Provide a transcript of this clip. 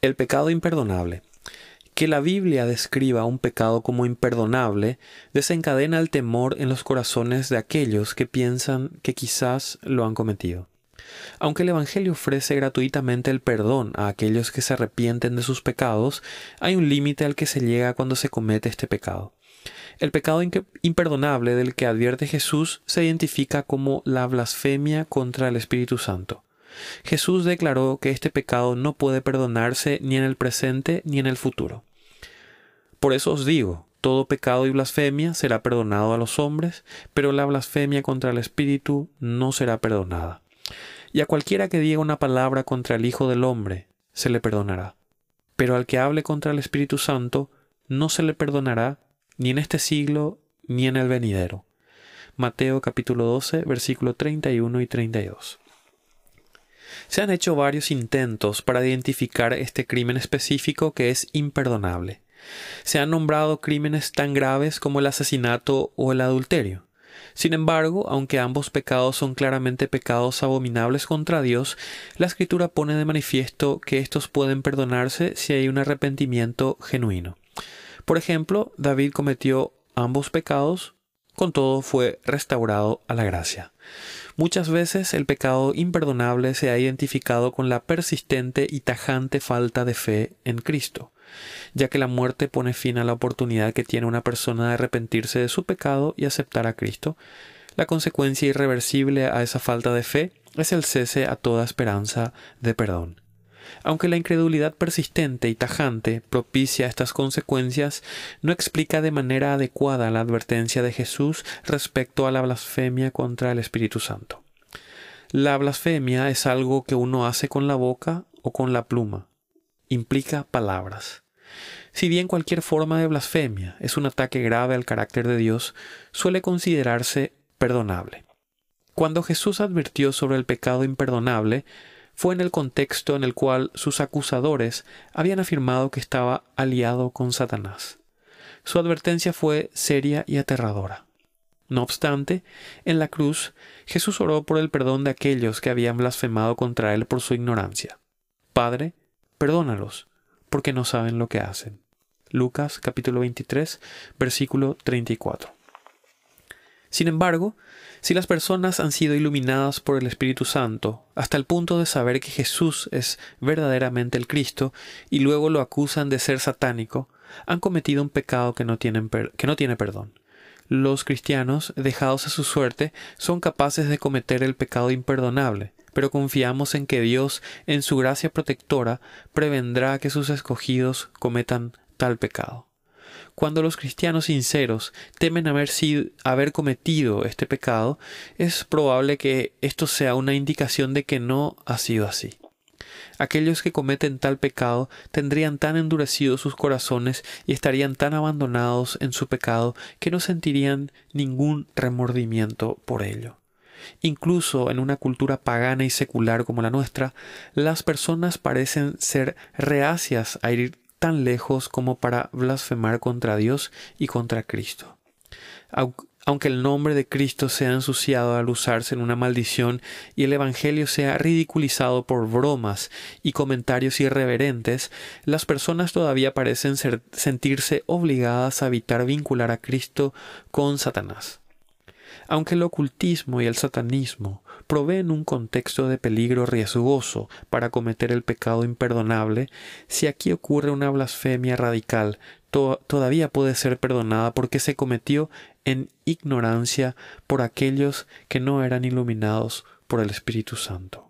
El pecado imperdonable. Que la Biblia describa un pecado como imperdonable desencadena el temor en los corazones de aquellos que piensan que quizás lo han cometido. Aunque el Evangelio ofrece gratuitamente el perdón a aquellos que se arrepienten de sus pecados, hay un límite al que se llega cuando se comete este pecado. El pecado imperdonable del que advierte Jesús se identifica como la blasfemia contra el Espíritu Santo. Jesús declaró que este pecado no puede perdonarse ni en el presente ni en el futuro. Por eso os digo, todo pecado y blasfemia será perdonado a los hombres, pero la blasfemia contra el Espíritu no será perdonada. Y a cualquiera que diga una palabra contra el Hijo del Hombre, se le perdonará. Pero al que hable contra el Espíritu Santo, no se le perdonará ni en este siglo ni en el venidero. Mateo capítulo 12, versículo 31 y 32. Se han hecho varios intentos para identificar este crimen específico que es imperdonable. Se han nombrado crímenes tan graves como el asesinato o el adulterio. Sin embargo, aunque ambos pecados son claramente pecados abominables contra Dios, la Escritura pone de manifiesto que estos pueden perdonarse si hay un arrepentimiento genuino. Por ejemplo, David cometió ambos pecados, con todo fue restaurado a la gracia. Muchas veces el pecado imperdonable se ha identificado con la persistente y tajante falta de fe en Cristo ya que la muerte pone fin a la oportunidad que tiene una persona de arrepentirse de su pecado y aceptar a Cristo. La consecuencia irreversible a esa falta de fe es el cese a toda esperanza de perdón. Aunque la incredulidad persistente y tajante propicia estas consecuencias, no explica de manera adecuada la advertencia de Jesús respecto a la blasfemia contra el Espíritu Santo. La blasfemia es algo que uno hace con la boca o con la pluma. Implica palabras. Si bien cualquier forma de blasfemia es un ataque grave al carácter de Dios, suele considerarse perdonable. Cuando Jesús advirtió sobre el pecado imperdonable, fue en el contexto en el cual sus acusadores habían afirmado que estaba aliado con Satanás. Su advertencia fue seria y aterradora. No obstante, en la cruz, Jesús oró por el perdón de aquellos que habían blasfemado contra él por su ignorancia. Padre, perdónalos, porque no saben lo que hacen. Lucas capítulo 23, versículo 34. Sin embargo, si las personas han sido iluminadas por el Espíritu Santo hasta el punto de saber que Jesús es verdaderamente el Cristo y luego lo acusan de ser satánico, han cometido un pecado que no, tienen que no tiene perdón. Los cristianos, dejados a su suerte, son capaces de cometer el pecado imperdonable, pero confiamos en que Dios, en su gracia protectora, prevendrá que sus escogidos cometan tal pecado. Cuando los cristianos sinceros temen haber, sido, haber cometido este pecado, es probable que esto sea una indicación de que no ha sido así. Aquellos que cometen tal pecado tendrían tan endurecidos sus corazones y estarían tan abandonados en su pecado que no sentirían ningún remordimiento por ello. Incluso en una cultura pagana y secular como la nuestra, las personas parecen ser reacias a ir tan lejos como para blasfemar contra Dios y contra Cristo. Aunque el nombre de Cristo sea ensuciado al usarse en una maldición y el Evangelio sea ridiculizado por bromas y comentarios irreverentes, las personas todavía parecen sentirse obligadas a evitar vincular a Cristo con Satanás. Aunque el ocultismo y el satanismo proveen un contexto de peligro riesgoso para cometer el pecado imperdonable, si aquí ocurre una blasfemia radical, todavía puede ser perdonada porque se cometió en ignorancia por aquellos que no eran iluminados por el Espíritu Santo.